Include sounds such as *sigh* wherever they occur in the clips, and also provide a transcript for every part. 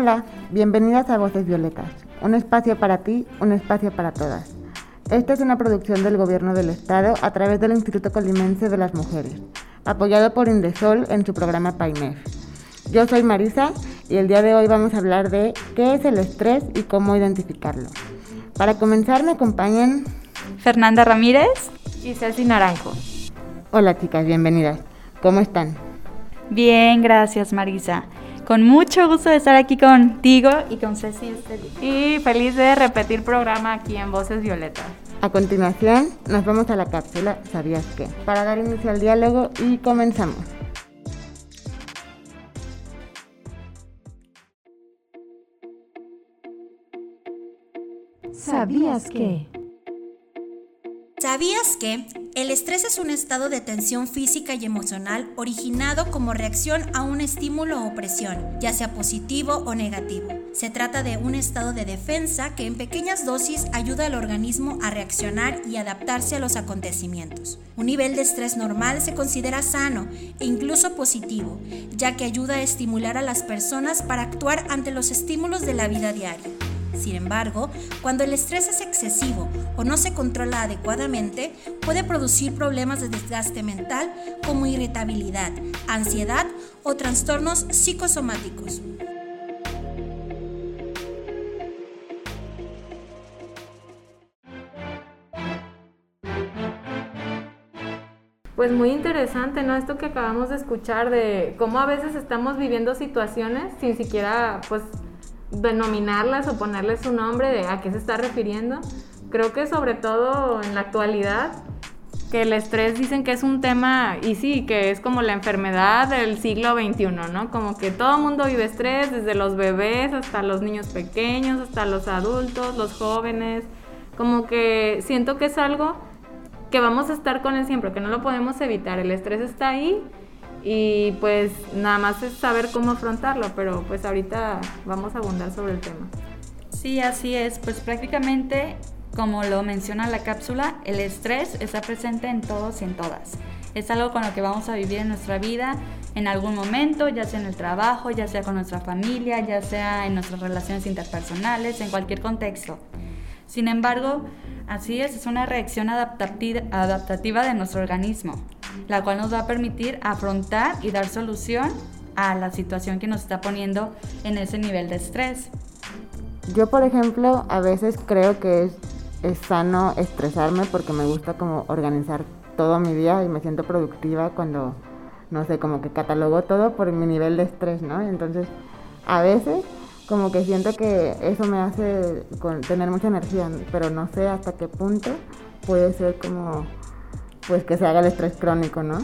Hola, bienvenidas a Voces Violetas, un espacio para ti, un espacio para todas. Esta es una producción del Gobierno del Estado a través del Instituto Colimense de las Mujeres, apoyado por Indesol en su programa PAIMEF. Yo soy Marisa y el día de hoy vamos a hablar de qué es el estrés y cómo identificarlo. Para comenzar me acompañan Fernanda Ramírez y Ceci Naranjo. Hola chicas, bienvenidas. ¿Cómo están? Bien, gracias Marisa. Con mucho gusto de estar aquí contigo y con Ceci este Y feliz de repetir programa aquí en Voces Violetas. A continuación, nos vamos a la cápsula ¿Sabías qué? Para dar inicio al diálogo y comenzamos. ¿Sabías qué? ¿Sabías que el estrés es un estado de tensión física y emocional originado como reacción a un estímulo o presión, ya sea positivo o negativo? Se trata de un estado de defensa que en pequeñas dosis ayuda al organismo a reaccionar y adaptarse a los acontecimientos. Un nivel de estrés normal se considera sano e incluso positivo, ya que ayuda a estimular a las personas para actuar ante los estímulos de la vida diaria. Sin embargo, cuando el estrés es excesivo o no se controla adecuadamente, puede producir problemas de desgaste mental como irritabilidad, ansiedad o trastornos psicosomáticos. Pues muy interesante, ¿no? Esto que acabamos de escuchar de cómo a veces estamos viviendo situaciones sin siquiera, pues, denominarlas o ponerles su nombre de a qué se está refiriendo. Creo que sobre todo en la actualidad, que el estrés dicen que es un tema, y sí, que es como la enfermedad del siglo XXI, ¿no? Como que todo el mundo vive estrés, desde los bebés hasta los niños pequeños, hasta los adultos, los jóvenes. Como que siento que es algo que vamos a estar con él siempre, que no lo podemos evitar. El estrés está ahí y pues nada más es saber cómo afrontarlo, pero pues ahorita vamos a abundar sobre el tema. Sí, así es, pues prácticamente como lo menciona la cápsula, el estrés está presente en todos y en todas. Es algo con lo que vamos a vivir en nuestra vida en algún momento, ya sea en el trabajo, ya sea con nuestra familia, ya sea en nuestras relaciones interpersonales, en cualquier contexto. Sin embargo, así es, es una reacción adaptativa de nuestro organismo la cual nos va a permitir afrontar y dar solución a la situación que nos está poniendo en ese nivel de estrés. Yo, por ejemplo, a veces creo que es, es sano estresarme porque me gusta como organizar todo mi día y me siento productiva cuando, no sé, como que catalogo todo por mi nivel de estrés, ¿no? Entonces, a veces como que siento que eso me hace tener mucha energía, pero no sé hasta qué punto puede ser como pues que se haga el estrés crónico, ¿no?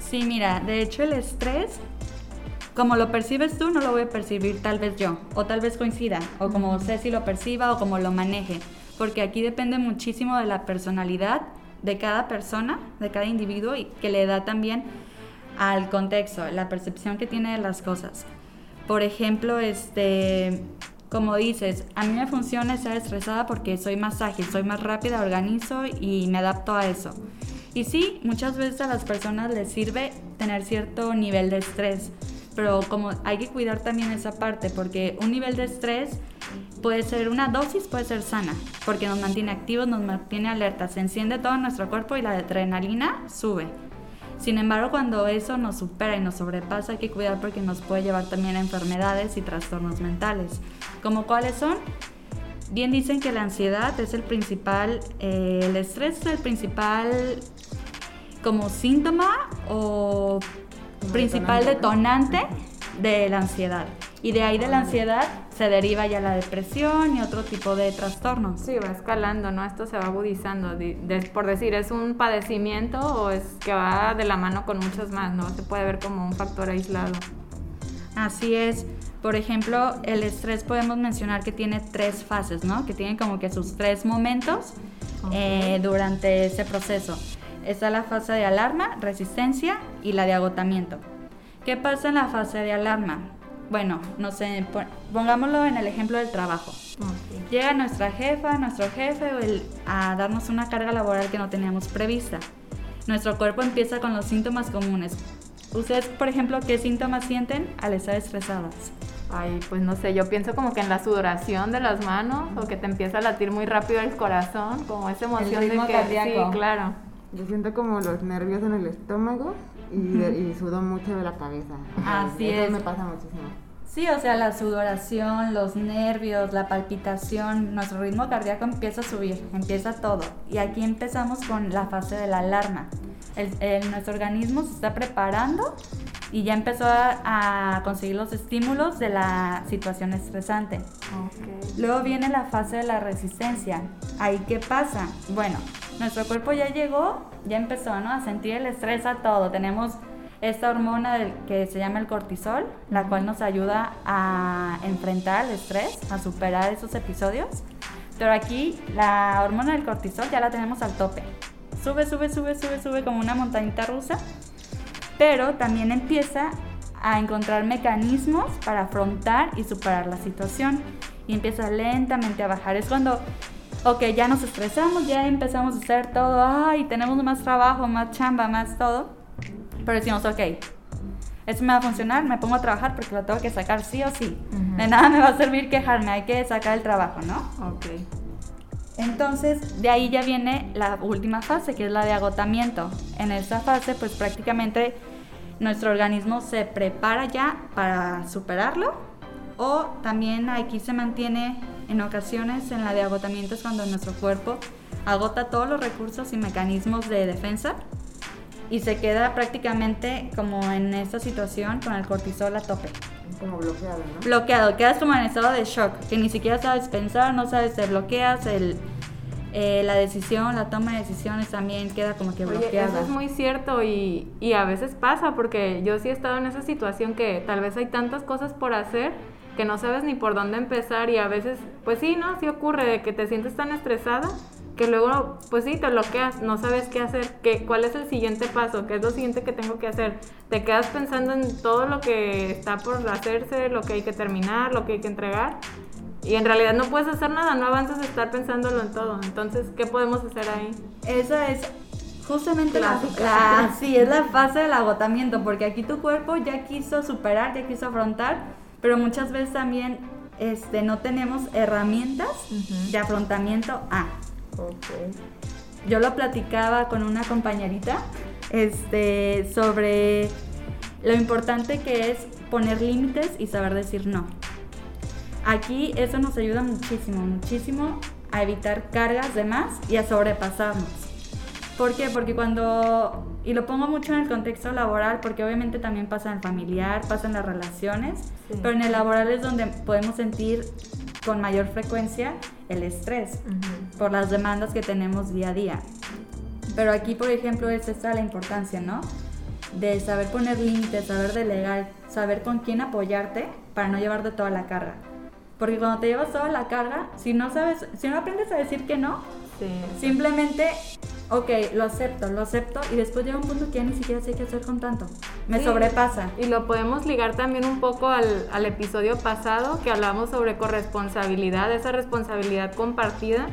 Sí, mira, de hecho el estrés, como lo percibes tú, no lo voy a percibir tal vez yo, o tal vez coincida, o como sé si lo perciba o como lo maneje, porque aquí depende muchísimo de la personalidad de cada persona, de cada individuo y que le da también al contexto, la percepción que tiene de las cosas. Por ejemplo, este, como dices, a mí me funciona estar estresada porque soy más ágil, soy más rápida, organizo y me adapto a eso. Y sí, muchas veces a las personas les sirve tener cierto nivel de estrés, pero como hay que cuidar también esa parte, porque un nivel de estrés puede ser una dosis, puede ser sana, porque nos mantiene activos, nos mantiene alerta, se enciende todo nuestro cuerpo y la adrenalina sube. Sin embargo, cuando eso nos supera y nos sobrepasa, hay que cuidar porque nos puede llevar también a enfermedades y trastornos mentales. ¿Como cuáles son? Bien dicen que la ansiedad es el principal, eh, el estrés es el principal como síntoma o principal detonante de la ansiedad. Y de ahí de la ansiedad se deriva ya la depresión y otro tipo de trastornos. Sí, va escalando, ¿no? Esto se va agudizando. por decir, ¿es un padecimiento o es que va de la mano con muchos más, ¿no? Se puede ver como un factor aislado. Así es. Por ejemplo, el estrés podemos mencionar que tiene tres fases, ¿no? Que tiene como que sus tres momentos eh, durante ese proceso. Está la fase de alarma, resistencia y la de agotamiento. ¿Qué pasa en la fase de alarma? Bueno, no sé, pongámoslo en el ejemplo del trabajo. Llega nuestra jefa, nuestro jefe a darnos una carga laboral que no teníamos prevista. Nuestro cuerpo empieza con los síntomas comunes. ¿Ustedes, por ejemplo, qué síntomas sienten al estar estresadas? Ay, pues no sé, yo pienso como que en la sudoración de las manos o que te empieza a latir muy rápido el corazón, como esa emoción de que sí, claro. Yo siento como los nervios en el estómago y, sudo mucho de la cabeza. Así Eso es. me pasa muchísimo. Sí, o sea, la sudoración, los nervios, la palpitación, nuestro ritmo cardíaco empieza a subir, empieza todo. Y aquí empezamos con la fase de la alarma. El, nuestro organismo se está preparando y ya empezó a, conseguir los estímulos de la situación estresante. Luego viene la fase de la resistencia. ¿Ahí qué pasa? Bueno, nuestro cuerpo ya llegó, ya empezó a sentir el estrés a todo. Tenemos esta hormona que se llama el cortisol, la cual nos ayuda a enfrentar el estrés, a superar esos episodios. Pero aquí la hormona del cortisol ya la tenemos al tope. Sube, sube, sube, sube, sube como una montañita rusa pero también empieza a encontrar mecanismos para afrontar y superar la situación y empieza lentamente a bajar. Es cuando, ok, ya nos estresamos, ya empezamos a hacer todo, ay, tenemos más trabajo, más chamba, más todo, pero decimos, ok, esto me va a funcionar, me pongo a trabajar porque lo tengo que sacar sí o sí. De nada me va a servir quejarme, hay que sacar el trabajo, ¿no? Ok. Entonces, de ahí ya viene la última fase, que es la de agotamiento. En esta fase, pues prácticamente nuestro organismo se prepara ya para superarlo o también aquí se mantiene en ocasiones en la de agotamiento es cuando nuestro cuerpo agota todos los recursos y mecanismos de defensa y se queda prácticamente como en esta situación con el cortisol a tope. Como bloqueado, ¿no? Bloqueado, quedas como en estado de shock, que ni siquiera sabes pensar, no sabes, te bloqueas, el, eh, la decisión, la toma de decisiones también queda como que bloqueada. eso es muy cierto y, y a veces pasa porque yo sí he estado en esa situación que tal vez hay tantas cosas por hacer que no sabes ni por dónde empezar y a veces, pues sí, ¿no? Sí ocurre de que te sientes tan estresada que luego, pues sí, te bloqueas, no sabes qué hacer, qué, cuál es el siguiente paso, qué es lo siguiente que tengo que hacer. Te quedas pensando en todo lo que está por hacerse, lo que hay que terminar, lo que hay que entregar. Y en realidad no puedes hacer nada, no avanzas a estar pensándolo en todo. Entonces, ¿qué podemos hacer ahí? Esa es justamente la, la, *laughs* sí, es la fase del agotamiento, porque aquí tu cuerpo ya quiso superar, ya quiso afrontar, pero muchas veces también este, no tenemos herramientas de afrontamiento a. Yo lo platicaba con una compañerita este, sobre lo importante que es poner límites y saber decir no. Aquí eso nos ayuda muchísimo, muchísimo a evitar cargas de más y a sobrepasarnos. ¿Por qué? Porque cuando, y lo pongo mucho en el contexto laboral, porque obviamente también pasa en el familiar, pasa en las relaciones, pero en el laboral es donde podemos sentir con mayor frecuencia el estrés por las demandas que tenemos día a día. Pero aquí, por ejemplo, es esta la importancia, ¿no? De saber poner límites, saber delegar, saber con quién apoyarte para no llevarte toda la carga. Porque cuando te llevas toda la carga, si no sabes, si no aprendes a decir que no, simplemente ok, lo acepto, lo acepto y después llega un punto que ya ni siquiera sé qué hacer con tanto. Me sobrepasa. Y lo podemos ligar también un poco al, al, episodio pasado que hablamos sobre corresponsabilidad, esa responsabilidad compartida.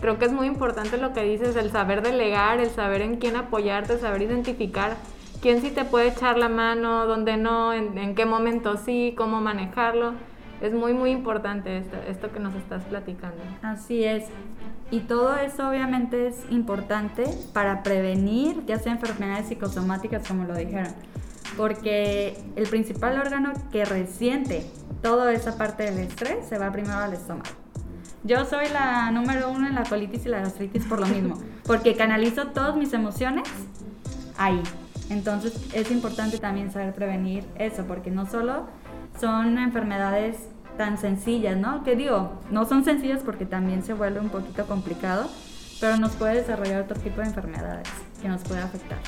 Creo que es muy importante lo que dices, el saber delegar, el saber en quién apoyarte, saber identificar quién sí te puede echar la mano, dónde no, en, en qué momento sí, cómo manejarlo. Es muy, muy importante esto, esto que nos estás platicando. Así es. Y todo eso obviamente es importante para prevenir ya sea enfermedades psicosomáticas como lo dijeron. Porque el principal órgano que resiente toda esa parte del estrés se va primero al estómago. Yo soy la número uno en la colitis y la gastritis por lo mismo, *laughs* porque canalizo todas mis emociones ahí. Entonces es importante también saber prevenir eso, porque no solo son enfermedades tan sencillas, ¿no? Que digo, no son sencillas porque también se vuelve un poquito complicado, pero nos puede desarrollar otro tipo de enfermedades que nos puede afectar.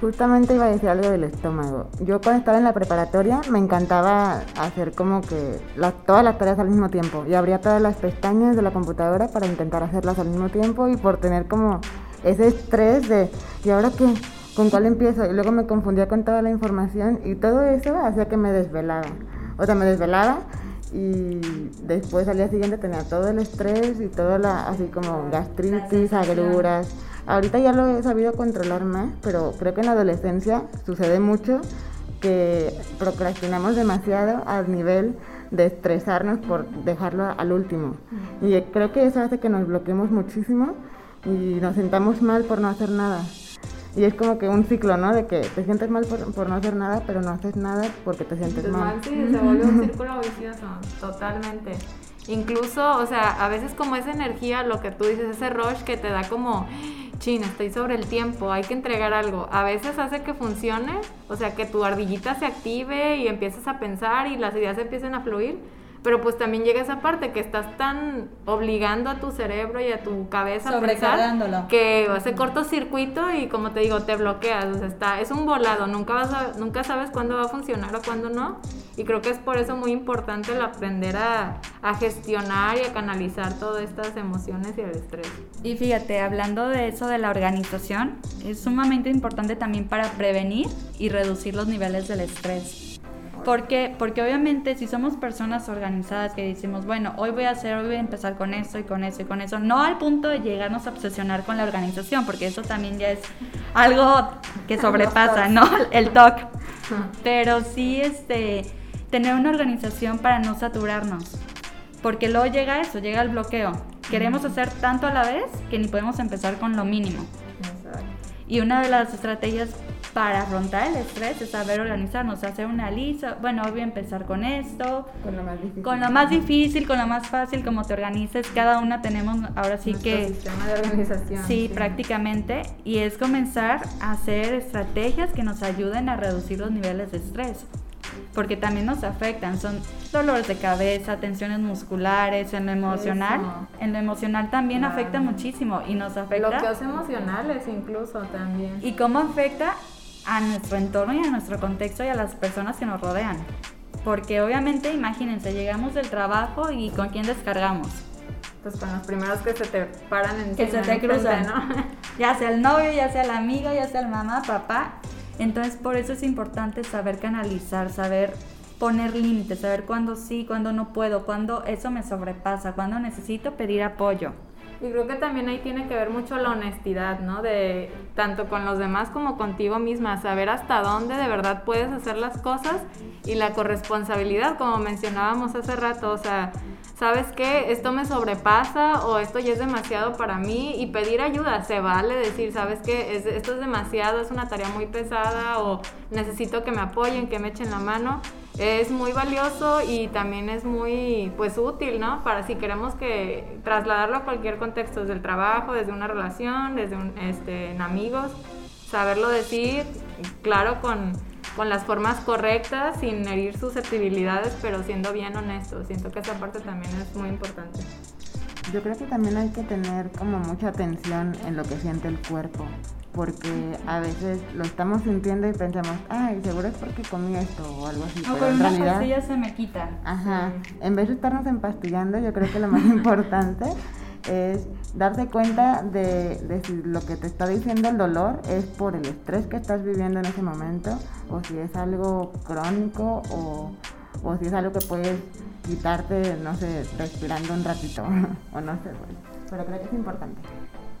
Justamente iba a decir algo del estómago. Yo cuando estaba en la preparatoria me encantaba hacer como que todas las tareas al mismo tiempo y abría todas las pestañas de la computadora para intentar hacerlas al mismo tiempo y por tener como ese estrés de ¿y ahora qué? ¿Con cuál empiezo? Y luego me confundía con toda la información y todo eso hacía que me desvelaba. O sea, me desvelaba y después al día siguiente tenía todo el estrés y todo la, así como gastritis, agruras Ahorita ya lo he sabido controlar más, pero creo que en la adolescencia sucede mucho que procrastinamos demasiado al nivel de estresarnos por dejarlo al último. Y creo que eso hace que nos bloqueemos muchísimo y nos sentamos mal por no hacer nada. Y es como que un ciclo, ¿no? De que te sientes mal por, no hacer nada, pero no haces nada porque te sientes mal. Sí, se vuelve un círculo vicioso, totalmente. Incluso, o sea, a veces como esa energía, lo que tú dices, ese rush que te da como chin, estoy sobre el tiempo, hay que entregar algo. A veces hace que funcione, o sea, que tu ardillita se active y empieces a pensar y las ideas empiecen a fluir pero pues también llega esa parte que estás tan obligando a tu cerebro y a tu cabeza a pensar que hace cortocircuito y como te digo, te bloqueas, o sea, está, es un volado, nunca, vas a, nunca sabes cuándo va a funcionar o cuándo no, y creo que es por eso muy importante el aprender a, a gestionar y a canalizar todas estas emociones y el estrés. Y fíjate, hablando de eso de la organización, es sumamente importante también para prevenir y reducir los niveles del estrés. ¿Por qué? Porque obviamente si somos personas organizadas que decimos, bueno, hoy voy a hacer, hoy voy a empezar con esto y con eso y con eso, no al punto de llegarnos a obsesionar con la organización, porque eso también ya es algo que sobrepasa, ¿no? El TOC. Pero sí, este, tener una organización para no saturarnos, porque luego llega eso, llega el bloqueo. Queremos hacer tanto a la vez que ni podemos empezar con lo mínimo. Y una de las estrategias para afrontar el estrés es saber organizarnos, hacer una lista, bueno, voy a empezar con esto, con lo más difícil, con lo más, difícil, con lo más fácil, como te organices, cada una tenemos ahora sí que... sistema de organización. Sí, prácticamente, y es comenzar a hacer estrategias que nos ayuden a reducir los niveles de estrés porque también nos afectan. Son dolores de cabeza, tensiones musculares, en lo emocional. En lo emocional también afecta muchísimo y nos afecta. Bloqueos emocionales incluso también. ¿Y cómo afecta? A nuestro entorno y a nuestro contexto y a las personas que nos rodean. Porque obviamente, imagínense, llegamos del trabajo y ¿con quién descargamos? Pues con los primeros que se te paran en Que se te cruzan, ¿no? *laughs* ya sea el novio, ya sea el amigo, ya sea el mamá, papá. Entonces, por eso es importante saber canalizar, saber poner límites, saber cuándo sí, cuándo no puedo, cuándo eso me sobrepasa, cuándo necesito pedir apoyo. Y creo que también ahí tiene que ver mucho la honestidad, ¿no? De tanto con los demás como contigo misma, saber hasta dónde de verdad puedes hacer las cosas y la corresponsabilidad, como mencionábamos hace rato, o sea, ¿sabes qué? Esto me sobrepasa o esto ya es demasiado para mí y pedir ayuda, se vale decir, ¿sabes qué? esto es demasiado, es una tarea muy pesada o necesito que me apoyen, que me echen la mano es muy valioso y también es muy pues útil, ¿no? Para si queremos que trasladarlo a cualquier contexto, desde el trabajo, desde una relación, desde un, este, amigos, saberlo decir, claro, con, con las formas correctas, sin herir susceptibilidades, pero siendo bien honesto. Siento que esa parte también es muy importante. Yo creo que también hay que tener como mucha atención en lo que siente el cuerpo porque a veces lo estamos sintiendo y pensamos, ay, seguro es porque comí esto o algo así. O pero en realidad, pastilla se me quita. Ajá. En vez de estarnos empastillando, yo creo que lo más *laughs* importante es darte cuenta de, de, si lo que te está diciendo el dolor es por el estrés que estás viviendo en ese momento o si es algo crónico o, o si es algo que puedes quitarte, no sé, respirando un ratito *laughs* o no sé, pero creo que es importante.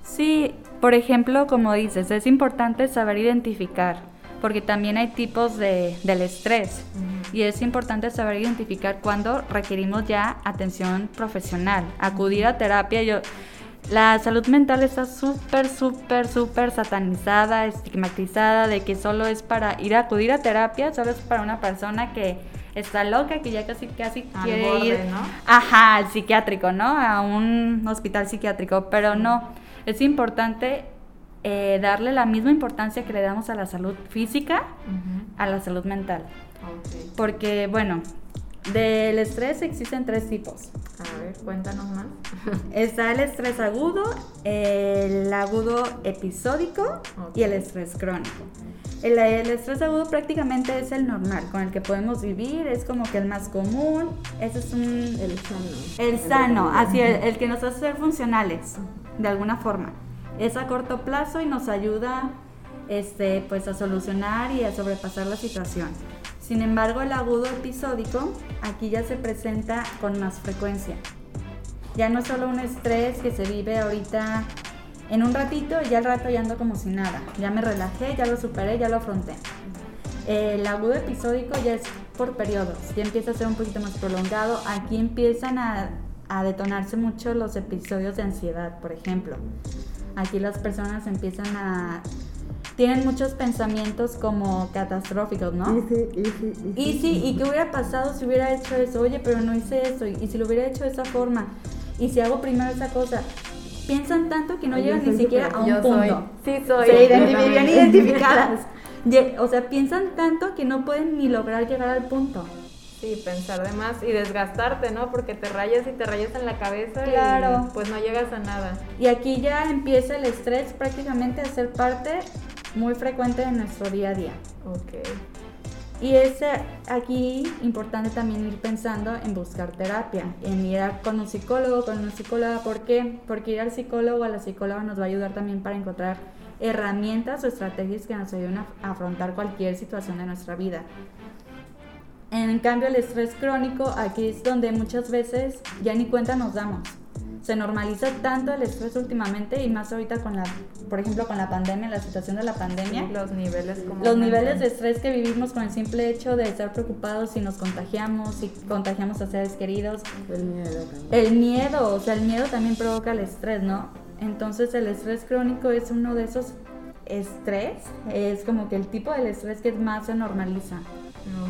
Sí, por ejemplo, como dices, es importante saber identificar, porque también hay tipos de, del estrés y es importante saber identificar cuándo requerimos ya atención profesional, acudir a terapia. Yo, la salud mental está súper, súper, súper satanizada, estigmatizada, de que solo es para ir a acudir a terapia, solo es para una persona que está loca, que ya casi, casi quiere ir ¿no? ajá, al psiquiátrico, ¿no? A un hospital psiquiátrico, pero no es importante eh, darle la misma importancia que le damos a la salud física, a la salud mental. Porque, bueno, del estrés existen tres tipos. A ver, cuéntanos más. *laughs* Está el estrés agudo, el agudo episódico y el estrés crónico. El, el, estrés agudo prácticamente es el normal, con el que podemos vivir, es como que el más común, ese es un... El sano. El sano, así, el, el que nos hace ser funcionales, de alguna forma. Es a corto plazo y nos ayuda este, pues, a solucionar y a sobrepasar la situación. Sin embargo, el agudo episódico aquí ya se presenta con más frecuencia. Ya no es solo un estrés que se vive ahorita en un ratito ya al rato ya ando como si nada. Ya me relajé, ya lo superé, ya lo afronté. El agudo episódico ya es por periodos, ya empieza a ser un poquito más prolongado. Aquí empiezan a, a detonarse mucho los episodios de ansiedad, por ejemplo. Aquí las personas empiezan a tienen muchos pensamientos como catastróficos, ¿no? Easy, easy, easy. Y sí, ¿y qué hubiera pasado si hubiera hecho eso? Oye, pero no hice eso. Y si lo hubiera hecho de esa forma. Y si hago primero esa cosa. Piensan tanto que no Yo llegan ni siquiera súper- a un Yo punto. soy. Sí, soy. Se Yo identi- también. bien *laughs* identificadas. O sea, piensan tanto que no pueden ni lograr llegar al punto. Sí, pensar de más y desgastarte, ¿no? Porque te rayas y te rayas en la cabeza Claro. y pues no llegas a nada. Y aquí ya empieza el estrés prácticamente a ser parte muy frecuente de nuestro día a día. Ok. Y es eh, aquí importante también ir pensando en buscar terapia, en ir a- con un psicólogo, con una psicóloga. ¿Por qué? Porque ir al psicólogo o a la psicóloga nos va a ayudar también para encontrar herramientas o estrategias que nos ayuden a afrontar cualquier situación de nuestra vida. En cambio, el estrés crónico, aquí es donde muchas veces ya ni cuenta nos damos. Se normaliza tanto el estrés últimamente y más ahorita con la, por ejemplo, con la pandemia, la situación de la pandemia. Los niveles como Los niveles de estrés que vivimos con el simple hecho de estar preocupados si nos contagiamos, si contagiamos a seres queridos. El miedo también. El miedo, o sea, el miedo también provoca el estrés, ¿no? Entonces el estrés crónico es uno de esos estrés, es como que el tipo del estrés que más se normaliza,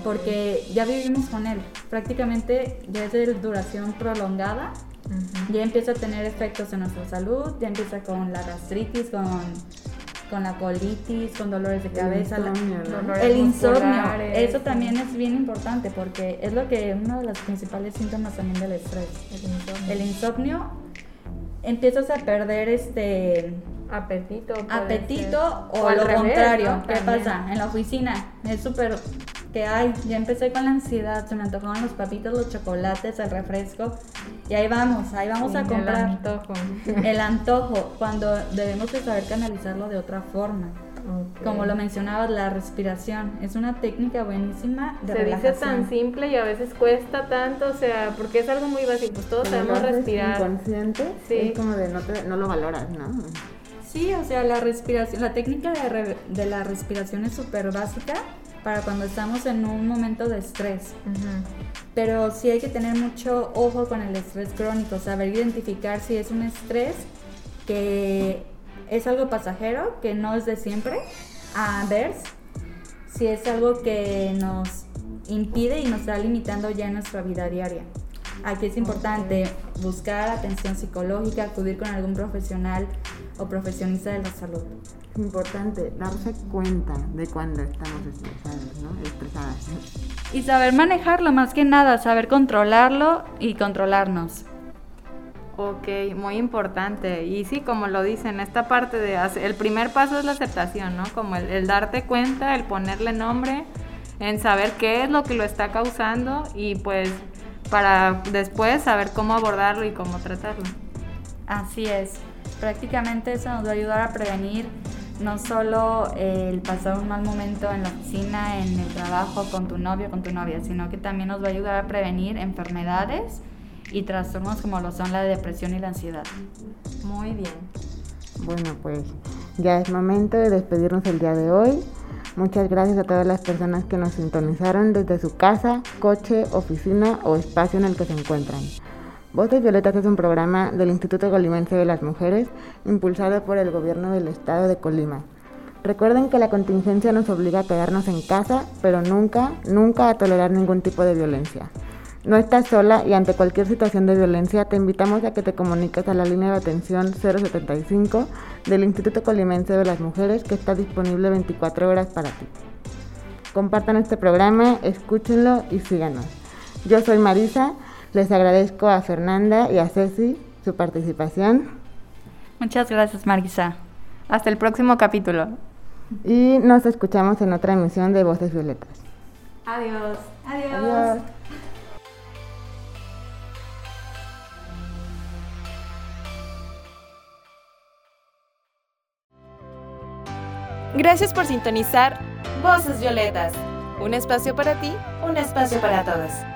Porque ya vivimos con él, prácticamente ya es de duración prolongada, ya empieza a tener efectos en nuestra salud, ya empieza con la gastritis, con, con la colitis, con dolores de cabeza, el insomnio, eso también es bien importante porque es lo que uno de los principales síntomas también del estrés. El insomnio. El insomnio empiezas a perder este apetito. apetito ser. o, al lo revés, contrario. ¿no? ¿Qué pasa? En la oficina es súper que ay, ya empecé con la ansiedad, se me antojaban los papitos, los chocolates, el refresco y ahí vamos, ahí vamos Sí, a el comprar antojo. *laughs* el antojo cuando debemos de saber canalizarlo de otra forma. Ok. Como lo mencionabas, la respiración es una técnica buenísima de se dice relajación. tan simple y a veces cuesta tanto, o sea, porque es algo muy básico, pues todos Cuando sabemos respirar. inconsciente, Sí. es como de no, te- no lo valoras, ¿no? Sí, o sea, la respiración, la técnica de, re- de la respiración es súper básica para cuando estamos en un momento de estrés. Ujú. Pero sí hay que tener mucho ojo con el estrés crónico, saber identificar si es un estrés que es algo pasajero, que no es de siempre, a ver si es algo que nos impide y nos está limitando ya en nuestra vida diaria. Aquí es importante buscar atención psicológica, acudir con algún profesional o profesionista de la salud. Es importante darse cuenta de cuando estamos estresados, ¿no? Estresadas. ¿no? Y saber manejarlo más que nada, saber controlarlo y controlarnos. Ok, muy importante. Y sí, como lo dicen, esta parte de hacer, el primer paso es la aceptación, ¿no? Como el, el darte cuenta, el ponerle nombre, en saber qué es lo que lo está causando y pues para después saber cómo abordarlo y cómo tratarlo. Así es. Prácticamente eso nos va a ayudar a prevenir no solo el pasar un mal momento en la oficina, en el trabajo, con tu novio, con tu novia, sino que también nos va a ayudar a prevenir enfermedades y trastornos como lo son la depresión y la ansiedad. Muy bien. Bueno, pues ya es momento de despedirnos el día de hoy. Muchas gracias a todas las personas que nos sintonizaron desde su casa, coche, oficina o espacio en el que se encuentran. Voces Violetas es un programa del Instituto Colimense de las Mujeres impulsado por el gobierno del estado de Colima. Recuerden que la contingencia nos obliga a quedarnos en casa, pero nunca, nunca a tolerar ningún tipo de violencia. No estás sola y ante cualquier situación de violencia te invitamos a que te comuniques a la línea de atención 075 del Instituto Colimense de las Mujeres que está disponible 24 horas para ti. Compartan este programa, escúchenlo y síganos. Yo soy Marisa, les agradezco a Fernanda y a Ceci su participación. Muchas gracias, Marisa. Hasta el próximo capítulo. Y nos escuchamos en otra emisión de Voces Violetas. Adiós. Adiós. Adiós. Gracias por sintonizar Voces Violetas. Un espacio para ti, un espacio para todos.